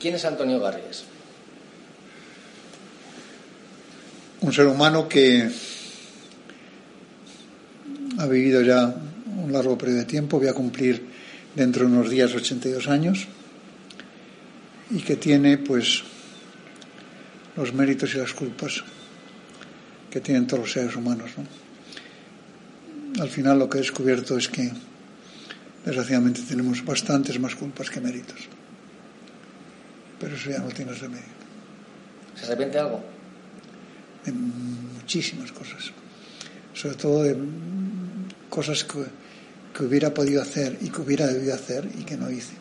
¿Quién es Antonio Garrigues? Un ser humano que ha vivido ya un largo periodo de tiempo, voy a cumplir dentro de unos días 82 años, y que tiene pues los méritos y las culpas que tienen todos los seres humanos. Al final lo que he descubierto es que desgraciadamente tenemos bastantes más culpas que méritos pero eso ya no tiene remedio. ¿Se arrepiente algo? De muchísimas cosas, sobre todo de cosas que, que hubiera podido hacer y que hubiera debido hacer y que no hice.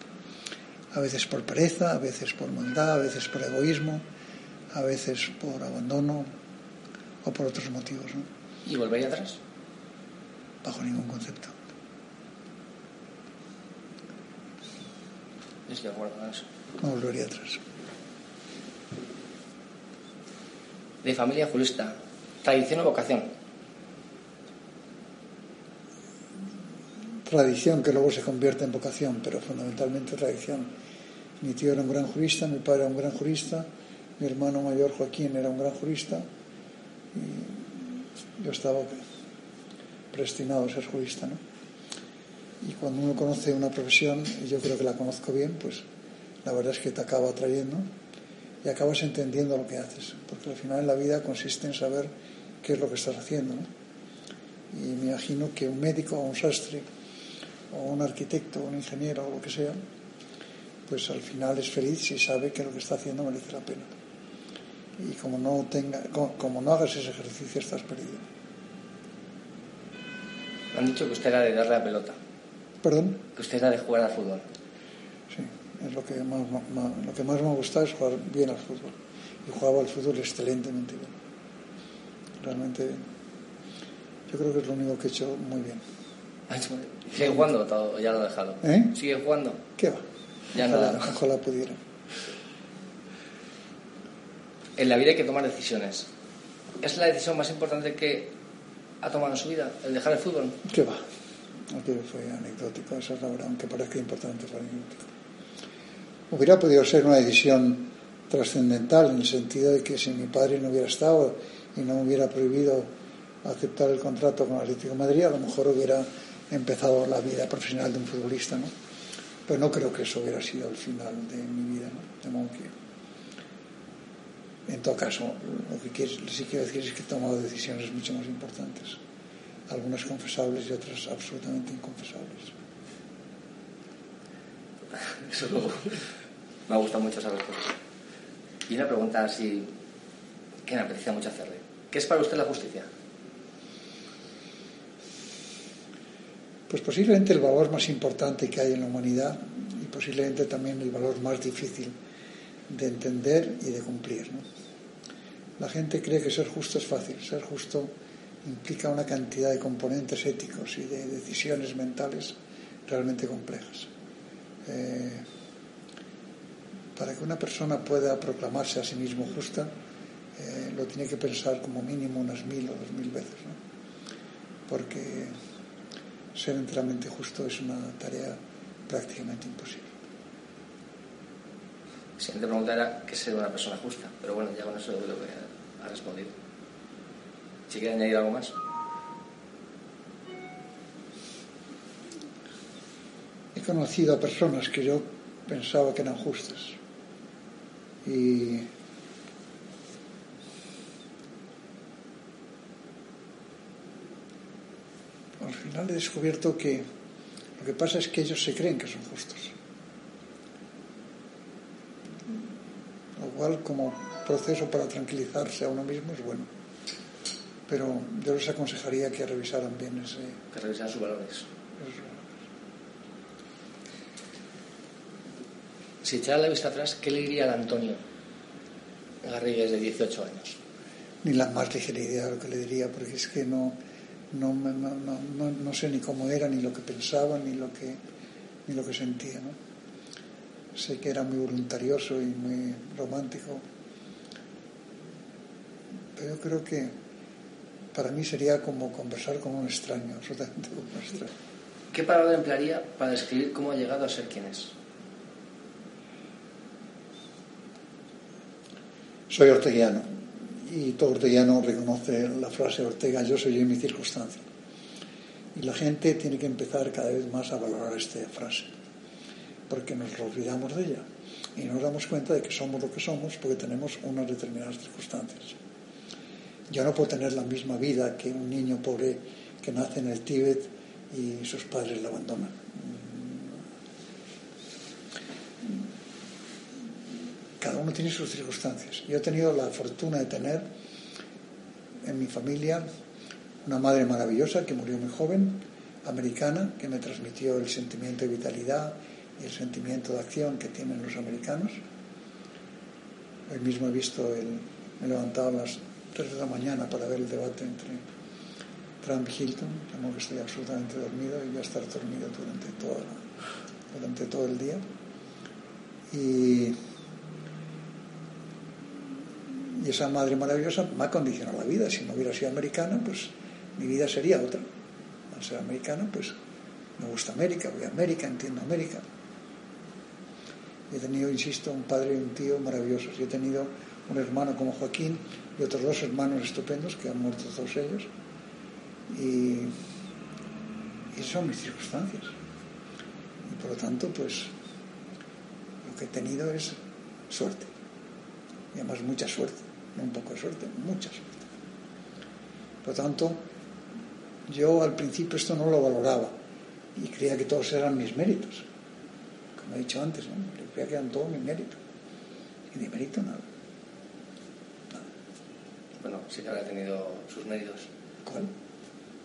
A veces por pereza, a veces por maldad, a veces por egoísmo, a veces por abandono o por otros motivos. ¿no? ¿Y volvería atrás? Bajo ningún concepto. Estoy de acuerdo con eso. No volvería atrás. De familia jurista. ¿Tradición o vocación? Tradición que luego se convierte en vocación, pero fundamentalmente tradición. Mi tío era un gran jurista, mi padre era un gran jurista, mi hermano mayor Joaquín era un gran jurista y yo estaba predestinado a ser jurista, ¿no? Y cuando uno conoce una profesión, y yo creo que la conozco bien, pues la verdad es que te acaba atrayendo y acabas entendiendo lo que haces, porque al final en la vida consiste en saber qué es lo que estás haciendo. Y me imagino que un médico o un sastre o un arquitecto o un ingeniero o lo que sea, pues al final es feliz si sabe que lo que está haciendo merece la pena. Y como no, tenga, como no hagas ese ejercicio estás perdido. Han dicho que usted era de darle la pelota. ¿Perdón? Que usted era de jugar al fútbol. Sí, es lo que más, más, lo que más me ha gustado es jugar bien al fútbol. Y jugaba al fútbol excelentemente bien. Realmente bien. Yo creo que es lo único que he hecho muy bien. ¿Sigue jugando o ya lo ha dejado? ¿Eh? ¿Sigue jugando? ¿Qué va? Ya ojalá, nada. ojalá pudiera. En la vida hay que tomar decisiones. ¿Es la decisión más importante que ha tomado en su vida, el dejar el fútbol? ¿Qué va? Aquello fue anecdótico, eso es la verdad, aunque parezca importante, fue anecdótico. Hubiera podido ser una decisión trascendental en el sentido de que si mi padre no hubiera estado y no me hubiera prohibido aceptar el contrato con Atlético de Madrid, a lo mejor hubiera empezado la vida profesional de un futbolista, ¿no? Pero no creo que eso hubiera sido el final de mi vida. De modo que, en todo caso, lo que sí quiero decir es que he tomado decisiones mucho más importantes, algunas confesables y otras absolutamente inconfesables. Eso me ha gustado mucho esa respuesta. Y una pregunta así que me apetecía mucho hacerle. ¿Qué es para usted la justicia? Pues posiblemente el valor más importante que hay en la humanidad y posiblemente también el valor más difícil de entender y de cumplir. La gente cree que ser justo es fácil. Ser justo implica una cantidad de componentes éticos y de decisiones mentales realmente complejas. Eh, para que una persona pueda proclamarse a sí mismo justa, eh, lo tiene que pensar como mínimo unas mil o dos mil veces. ¿no? Porque ser enteramente justo es una tarea prácticamente imposible. La siguiente pregunta era qué es ser una persona justa, pero bueno, ya con eso yo creo que ha respondido. Si quiere añadir algo más. Conocido a personas que yo pensaba que eran justas y al final he descubierto que lo que pasa es que ellos se creen que son justos. Lo cual como proceso para tranquilizarse a uno mismo es bueno. Pero yo les aconsejaría que revisaran bien ese... Que revisaran sus valores. esos si echara la vista atrás, ¿qué le diría al Antonio Garrigues de 18 años? Ni la más ligera idea de lo que le diría, porque es que no, no, no, no, sé ni cómo era, ni lo que pensaba, ni lo que, ni lo que sentía. ¿no? Sé que era muy voluntarioso y muy romántico, pero yo creo que para mí sería como conversar con un extraño, absolutamente con un extraño. ¿Qué palabra emplearía para describir cómo ha llegado a ser quien es? Soy orteguiano y todo orteguiano reconoce la frase Ortega, yo soy yo en mi circunstancia. Y la gente tiene que empezar cada vez más a valorar esta frase, porque nos olvidamos de ella y nos damos cuenta de que somos lo que somos porque tenemos unas determinadas circunstancias. Yo no puedo tener la misma vida que un niño pobre que nace en el Tíbet y sus padres lo abandonan. Uno tiene sus circunstancias. Yo he tenido la fortuna de tener en mi familia una madre maravillosa que murió muy joven, americana, que me transmitió el sentimiento de vitalidad y el sentimiento de acción que tienen los americanos. Hoy mismo he visto, el, me he levantado a las 3 de la mañana para ver el debate entre Trump y Hilton, tengo que estoy absolutamente dormido y voy a estar dormido durante, toda durante todo el día. Y, y esa madre maravillosa me ha condicionado la vida. Si no hubiera sido americana, pues mi vida sería otra. Al ser americana, pues me gusta América, voy a América, entiendo América. He tenido, insisto, un padre y un tío maravillosos. Y he tenido un hermano como Joaquín y otros dos hermanos estupendos que han muerto todos ellos. Y, y son mis circunstancias. Y por lo tanto, pues lo que he tenido es suerte. Y además mucha suerte, no un poco de suerte, mucha suerte. Por lo tanto, yo al principio esto no lo valoraba y creía que todos eran mis méritos. Como he dicho antes, ¿no? yo creía que eran todos mis méritos. Y de mérito nada. Bueno, sí que habrá tenido sus medios. ¿Cuál?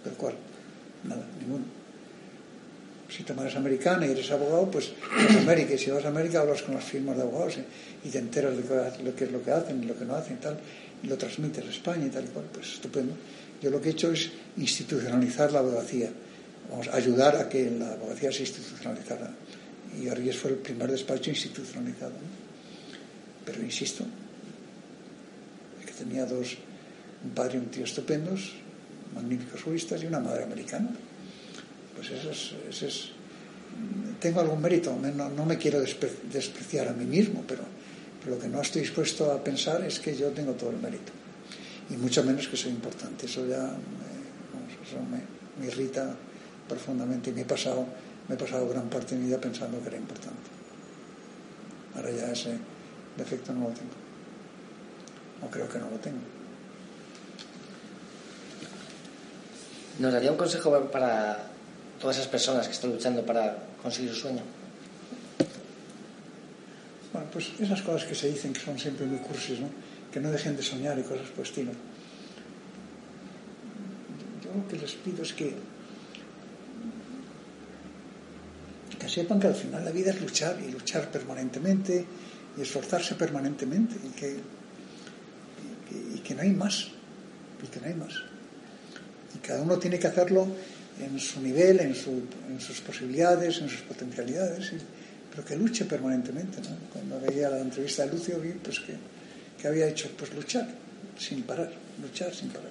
¿Pero cuál? Nada, ninguno. Si te eres americana y eres abogado, pues vas a América. Y si vas a América, hablas con las firmas de abogados y te enteras de lo que es lo que hacen y lo que no hacen y tal. Y lo transmites a España y tal y cual. Pues estupendo. Yo lo que he hecho es institucionalizar la abogacía. Vamos a ayudar a que la abogacía se institucionalizara. Y Arries fue el primer despacho institucionalizado. Pero insisto, tenía dos, un padre y un tío estupendos, magníficos juristas y una madre americana. Pues eso es, tengo algún mérito, no, me quiero despreciar a mí mismo, pero, lo que no estoy dispuesto a pensar es que yo tengo todo el mérito. Y mucho menos que soy importante. Eso ya me, me, irrita profundamente y me he, pasado, me he pasado gran parte de mi vida pensando que era importante. Ahora ya ese defecto no lo tengo creo que no lo tengo. ¿Nos daría un consejo para todas esas personas que están luchando para conseguir su sueño? Bueno, pues esas cosas que se dicen que son siempre muy cursis, ¿no? Que no dejen de soñar y cosas por estilo. Yo lo que les pido es que que sepan que al final la vida es luchar y luchar permanentemente y esforzarse permanentemente y que y que no hay más, y que no hay más. Y cada uno tiene que hacerlo en su nivel, en, sus posibilidades, en sus potencialidades, pero que luche permanentemente. Cuando veía la entrevista de Lucio vi pues que, había hecho pues luchar sin parar, luchar sin parar.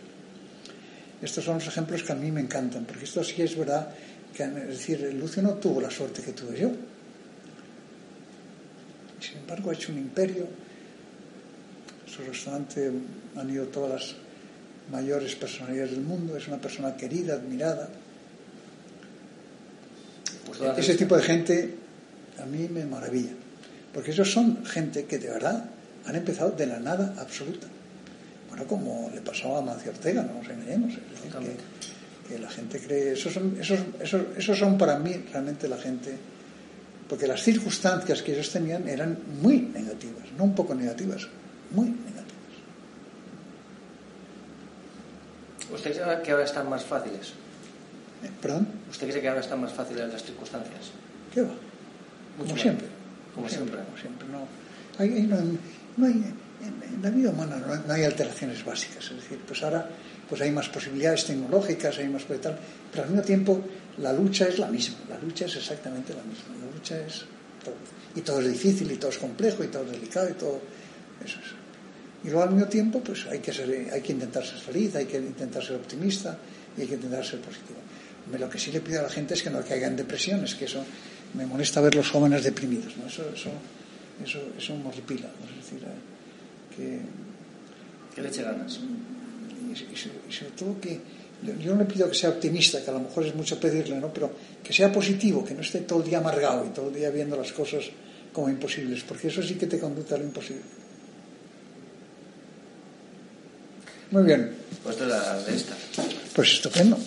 Estos son los ejemplos que a mí me encantan, porque esto sí es verdad que, decir, Lucio no tuvo la suerte que tuve yo. Sin embargo, ha hecho un imperio, su restaurante han ido todas las mayores personalidades del mundo, es una persona querida, admirada. Pues Ese tipo de gente a mí me maravilla, porque esos son gente que de verdad han empezado de la nada absoluta. Bueno, como le pasó a Mancio Ortega, no nos engañemos. que, la gente cree, esos son, esos, esos, esos son para mí realmente la gente, porque las circunstancias que ellos tenían eran muy negativas, no un poco negativas, muy negativas. ¿Usted cree que ahora están más fáciles? ¿Perdón? ¿Usted cree que ahora están más fáciles las circunstancias? ¿Qué va? Como siempre. Como siempre. Como siempre, no. Hay, hay- no, no hay, en, en la vida humana no hay, no hay alteraciones básicas. Es decir, pues ahora pues hay más posibilidades tecnológicas, hay más tal, pero al mismo tiempo la lucha es la misma. La lucha es exactamente la misma. La lucha es todo. Y todo es difícil, y todo es complejo, y todo es delicado, y todo eso es. Y luego al mismo tiempo, pues hay que, ser, hay que intentar ser feliz, hay que intentar ser optimista y hay que intentar ser positivo. Lo que sí le pido a la gente es que no caiga en depresiones, que eso me molesta ver los jóvenes deprimidos, ¿no? Eso, eso, eso, eso me horripila, ¿no? Es decir, eh, que, ¿Qué le eche ganas? y, y so- y sobre todo que yo, no le pido que sea optimista, que a lo mejor es mucho pedirle, ¿no? Pero que sea positivo, que no esté todo el día amargado y todo el día viendo las cosas como imposibles, porque eso sí que te conduce a lo imposible. Muy bien, Pues es la de esta. pues estupendo.